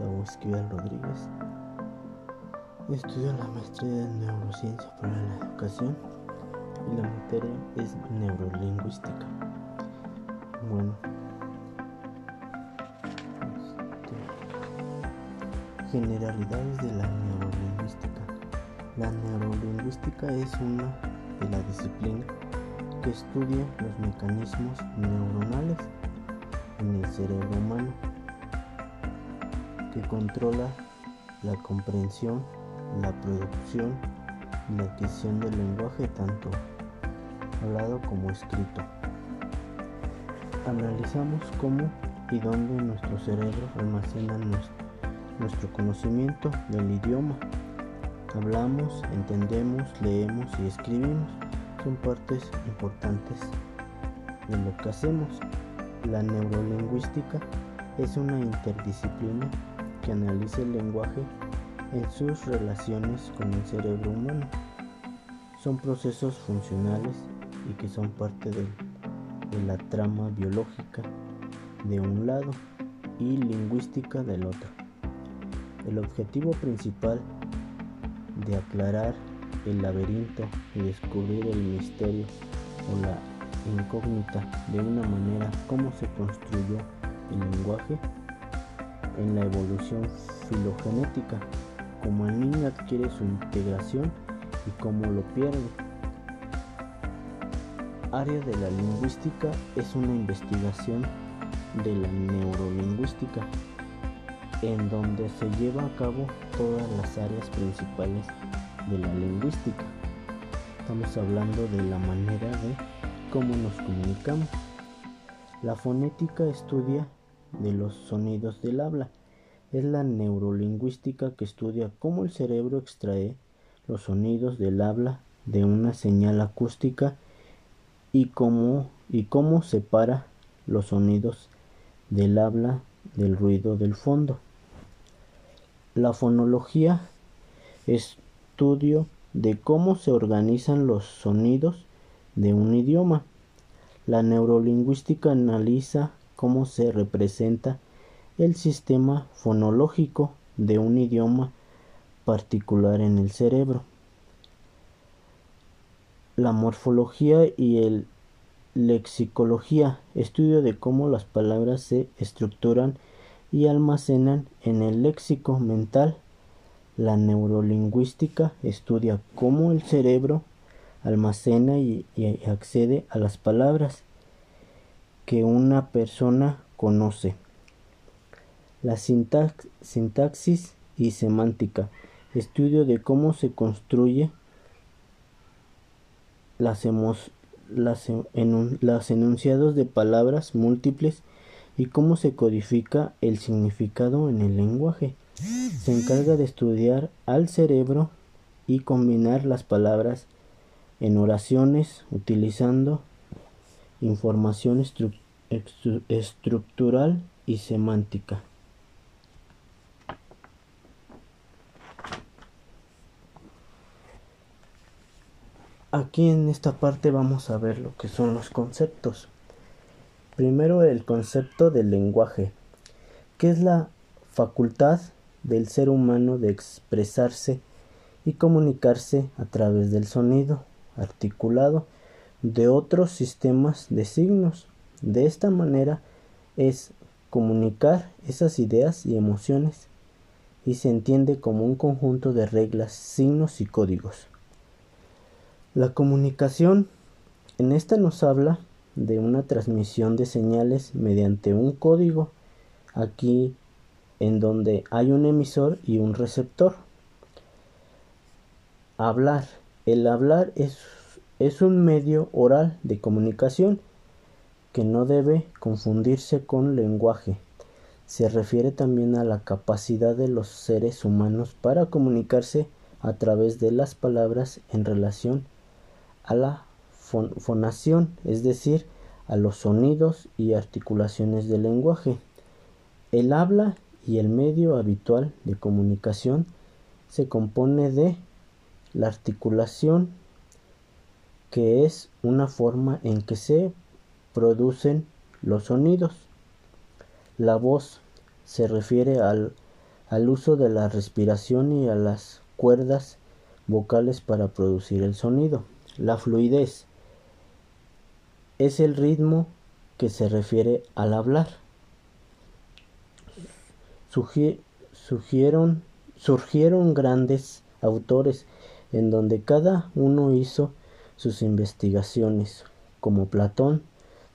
Gustavo Esquivel Rodríguez. Estudio la maestría en neurociencia para la educación y la materia es neurolingüística. Bueno, este, generalidades de la neurolingüística. La neurolingüística es una de las disciplinas que estudia los mecanismos neuronales en el cerebro humano que controla la comprensión, la producción y la adquisición del lenguaje tanto hablado como escrito. Analizamos cómo y dónde nuestro cerebro almacena nuestro, conocimiento del idioma. Hablamos, entendemos, leemos y escribimos. Son partes importantes de lo que hacemos. La neurolingüística es una interdisciplina que analiza el lenguaje en sus relaciones con el cerebro humano. Son procesos funcionales y que son parte de, de la trama biológica de un lado y lingüística del otro. El objetivo principal de aclarar el laberinto y descubrir el misterio o la incógnita de una manera cómo se construyó el lenguaje en la evolución filogenética, como el niño adquiere su integración y cómo lo pierde. Área de la lingüística es una investigación de la neurolingüística, en donde se lleva a cabo todas las áreas principales de la lingüística. Estamos hablando de la manera de cómo nos comunicamos. La fonética estudia de los sonidos del habla. Es la neurolingüística que estudia cómo el cerebro extrae los sonidos del habla de una señal acústica y cómo, y cómo separa los sonidos del habla del ruido del fondo. La fonología estudio de cómo se organizan los sonidos de un idioma. La neurolingüística analiza cómo se representa el sistema fonológico de un idioma particular en el cerebro. La morfología y el lexicología, estudio de cómo las palabras se estructuran y almacenan en el léxico mental. La neurolingüística estudia cómo el cerebro almacena y, y accede a las palabras que una persona conoce. La sintaxis y semántica, estudio de cómo se construye las, las, enunciados de palabras múltiples y cómo se codifica el significado en el lenguaje. Se encarga de estudiar al cerebro y combinar las palabras en oraciones utilizando información estructural y semántica. Aquí en esta parte vamos a ver lo que son los conceptos. Primero el concepto del lenguaje, que es la facultad del ser humano de expresarse y comunicarse a través del sonido articulado de otros sistemas de signos. De esta manera es comunicar esas ideas y emociones y se entiende como un conjunto de reglas, signos y códigos. La comunicación en esta nos habla de una transmisión de señales mediante un código aquí en donde hay un emisor y un receptor. Hablar. El hablar es es un medio oral de comunicación que no debe confundirse con lenguaje. Se refiere también a la capacidad de los seres humanos para comunicarse a través de las palabras en relación a la fonación, es decir, a los sonidos y articulaciones del lenguaje. El habla y el medio habitual de comunicación se compone de la articulación que es una forma en que se producen los sonidos. La voz se refiere al, al uso de la respiración y a las cuerdas vocales para producir el sonido. La fluidez es el ritmo que se refiere al hablar. surgieron, surgieron grandes autores en donde cada uno hizo sus investigaciones, como Platón,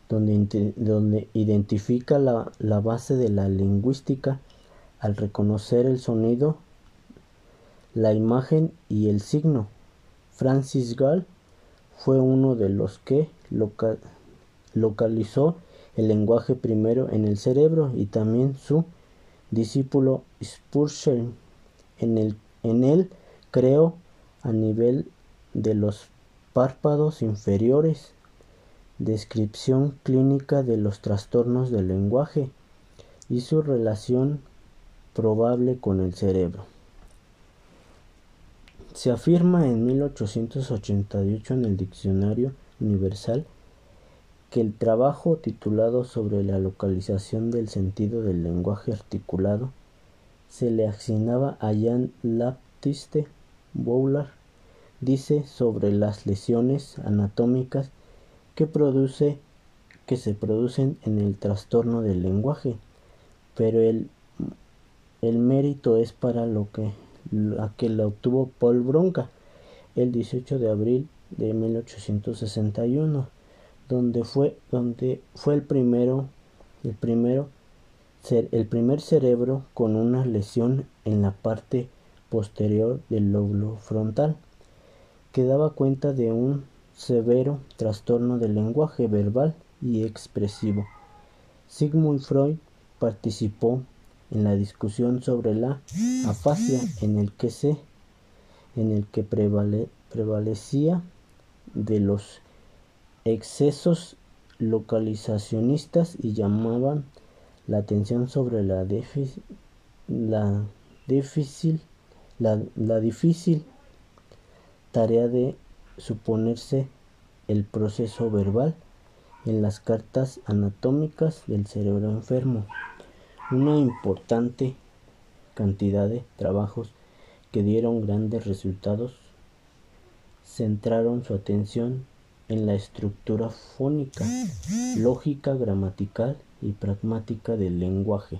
donde, donde identifica la, la base de la lingüística al reconocer el sonido, la imagen y el signo. Francis Gall fue uno de los que localizó el lenguaje primero en el cerebro y también su discípulo Spurgeon en, el, en él creó a nivel de los párpados inferiores descripción clínica de los trastornos del lenguaje y su relación probable con el cerebro. Se afirma en 1888 en el Diccionario Universal que el trabajo titulado sobre la localización del sentido del lenguaje articulado se le asignaba a Jean Baptiste Boulard dice sobre las lesiones anatómicas que produce que se producen en el trastorno del lenguaje, pero el, el mérito es para lo que la que la obtuvo Paul Bronca el 18 de abril de 1861, donde fue donde fue el primero el primero el primer cerebro con una lesión en la parte posterior del lóbulo frontal, que daba cuenta de un severo trastorno del lenguaje verbal y expresivo. Sigmund Freud participó en la discusión sobre la afasia en el que se en el que prevalecía de los excesos localizacionistas y llamaban la atención sobre la, difícil la difícil tarea de suponerse el proceso verbal en las cartas anatómicas del cerebro enfermo. Una importante cantidad de trabajos que dieron grandes resultados centraron su atención en la estructura fónica, lógica, gramatical y pragmática del lenguaje.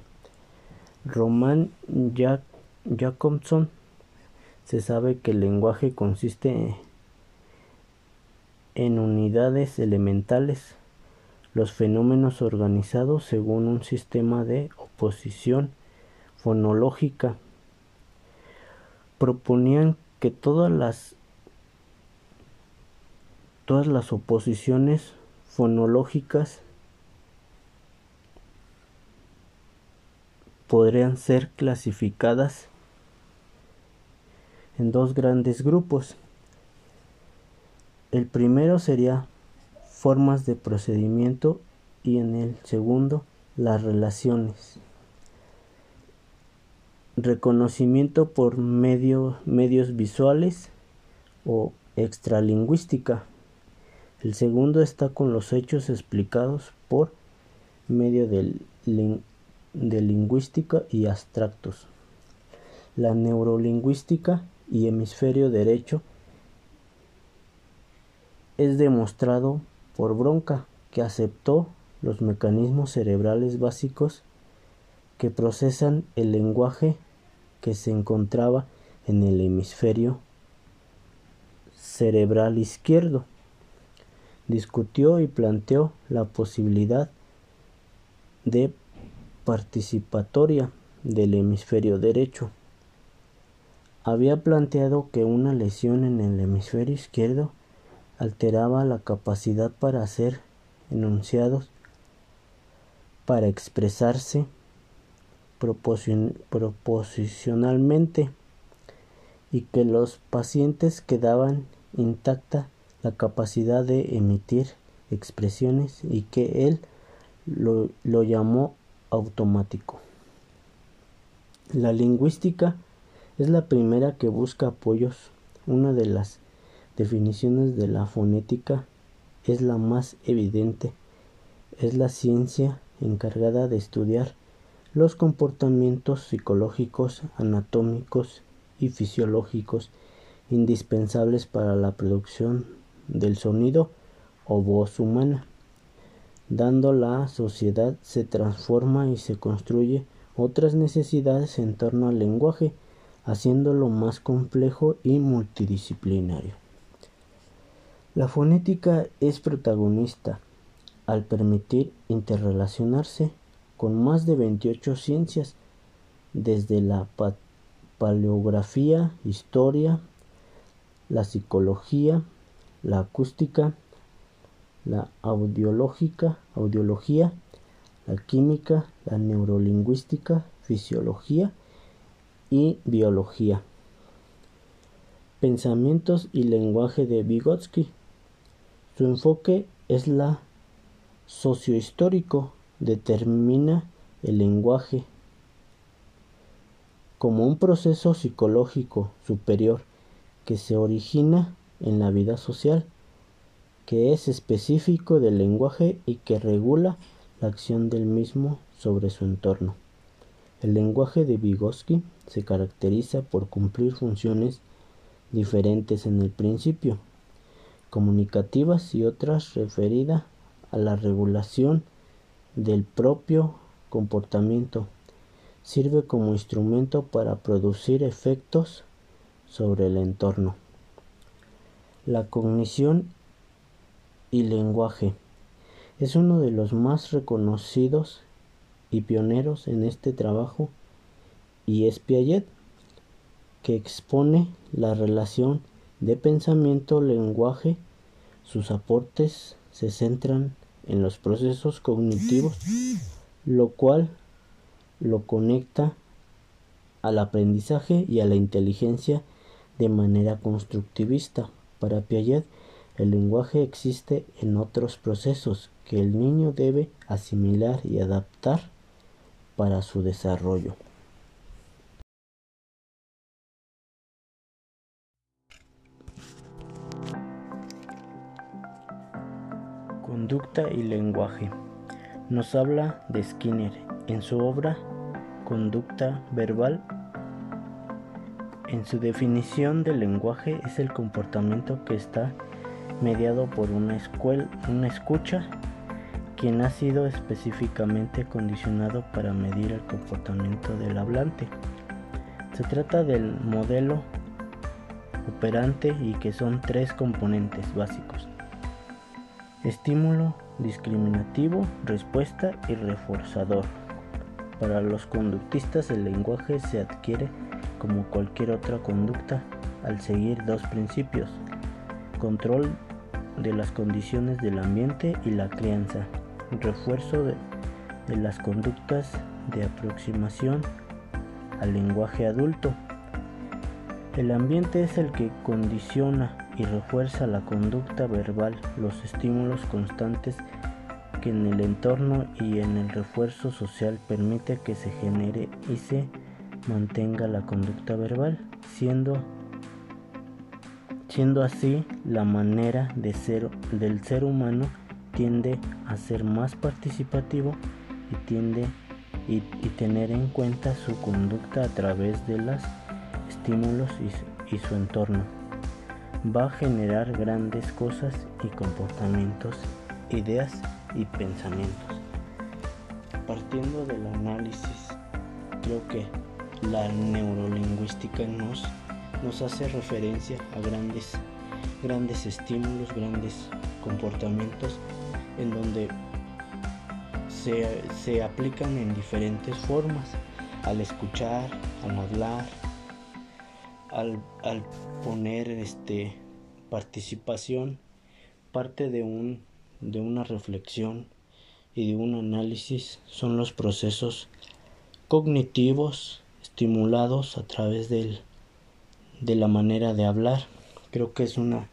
Roman Jacobson se sabe que el lenguaje consiste en unidades elementales, los fenómenos organizados según un sistema de oposición fonológica. Proponían que todas las todas las oposiciones fonológicas podrían ser clasificadas en dos grandes grupos. El primero sería formas de procedimiento y en el segundo las relaciones. Reconocimiento por medio, medios visuales o extralingüística. El segundo está con los hechos explicados por medio de lingüística y abstractos. La neurolingüística y hemisferio derecho es demostrado por Bronca, que aceptó los mecanismos cerebrales básicos que procesan el lenguaje que se encontraba en el hemisferio cerebral izquierdo. Discutió y planteó la posibilidad de participatoria del hemisferio derecho había planteado que una lesión en el hemisferio izquierdo alteraba la capacidad para hacer enunciados, para expresarse proposicionalmente y que los pacientes quedaban intacta la capacidad de emitir expresiones y que él lo, lo llamó automático. La lingüística es la primera que busca apoyos. Una de las definiciones de la fonética es la más evidente. Es la ciencia encargada de estudiar los comportamientos psicológicos, anatómicos y fisiológicos indispensables para la producción del sonido o voz humana. Dando la sociedad se transforma y se construye otras necesidades en torno al lenguaje, haciéndolo más complejo y multidisciplinario. La fonética es protagonista al permitir interrelacionarse con más de 28 ciencias, desde la paleografía, historia, la psicología, la acústica, la audiológica, audiología, la química, la neurolingüística, fisiología y biología. Pensamientos y lenguaje de Vygotsky. Su enfoque es la sociohistórico, determina el lenguaje como un proceso psicológico superior que se origina en la vida social, que es específico del lenguaje y que regula la acción del mismo sobre su entorno. El lenguaje de Vygotsky se caracteriza por cumplir funciones diferentes en el principio, comunicativas y otras referidas a la regulación del propio comportamiento. Sirve como instrumento para producir efectos sobre el entorno. La cognición y lenguaje es uno de los más reconocidos y pioneros en este trabajo y es Piaget, que expone la relación de pensamiento-lenguaje. Sus aportes se centran en los procesos cognitivos, lo cual lo conecta al aprendizaje y a la inteligencia de manera constructivista. Para Piaget, el lenguaje existe en otros procesos que el niño debe asimilar y adaptar para su desarrollo. Conducta y lenguaje. Nos habla de Skinner en su obra Conducta verbal. En su definición del lenguaje es el comportamiento que está mediado por una, escuela, una escucha quien ha sido específicamente condicionado para medir el comportamiento del hablante. Se trata del modelo operante y que son tres componentes básicos. Estímulo discriminativo, respuesta y reforzador. Para los conductistas el lenguaje se adquiere como cualquier otra conducta al seguir dos principios, control de las condiciones del ambiente y la crianza, refuerzo de, las conductas de aproximación al lenguaje adulto. El ambiente es el que condiciona y refuerza la conducta verbal, los estímulos constantes que en el entorno y en el refuerzo social permite que se genere y se mantenga la conducta verbal, siendo siendo así la manera del ser humano tiende a ser más participativo y tiende y, tener en cuenta su conducta a través de los estímulos y, su entorno. Va a generar grandes cosas y comportamientos, ideas y pensamientos. Partiendo del análisis, creo que la neurolingüística nos, nos hace referencia a grandes, grandes estímulos, grandes comportamientos en donde se, aplican en diferentes formas, al escuchar, al hablar, al, al poner este, participación, parte de, un, de una reflexión y de un análisis son los procesos cognitivos estimulados a través del, de la manera de hablar. Creo que es una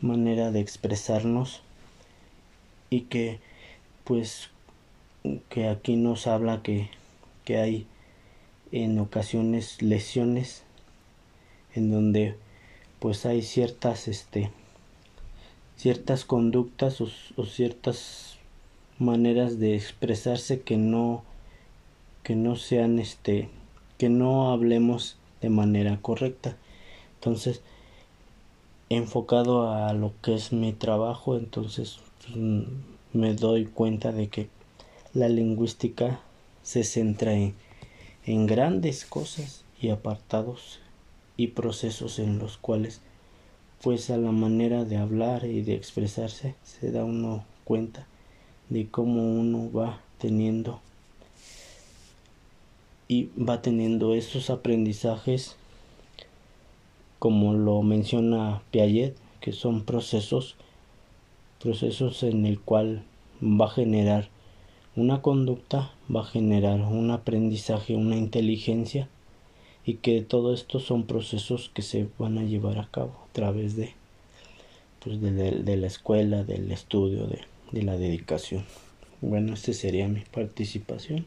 manera de expresarnos y que pues que aquí nos habla que, que hay en ocasiones lesiones en donde pues hay ciertas este ciertas conductas o, ciertas maneras de expresarse que no que no sean este que no hablemos de manera correcta. Entonces enfocado a lo que es mi trabajo entonces me doy cuenta de que la lingüística se centra en, en grandes cosas y apartados y procesos en los cuales pues a la manera de hablar y de expresarse se da uno cuenta de cómo uno va teniendo y va teniendo esos aprendizajes como lo menciona Piaget que son procesos procesos en el cual va a generar una conducta va a generar un aprendizaje una inteligencia y que todo esto son procesos que se van a llevar a cabo a través de pues de, de la escuela del estudio de, de la dedicación. Bueno esta sería mi participación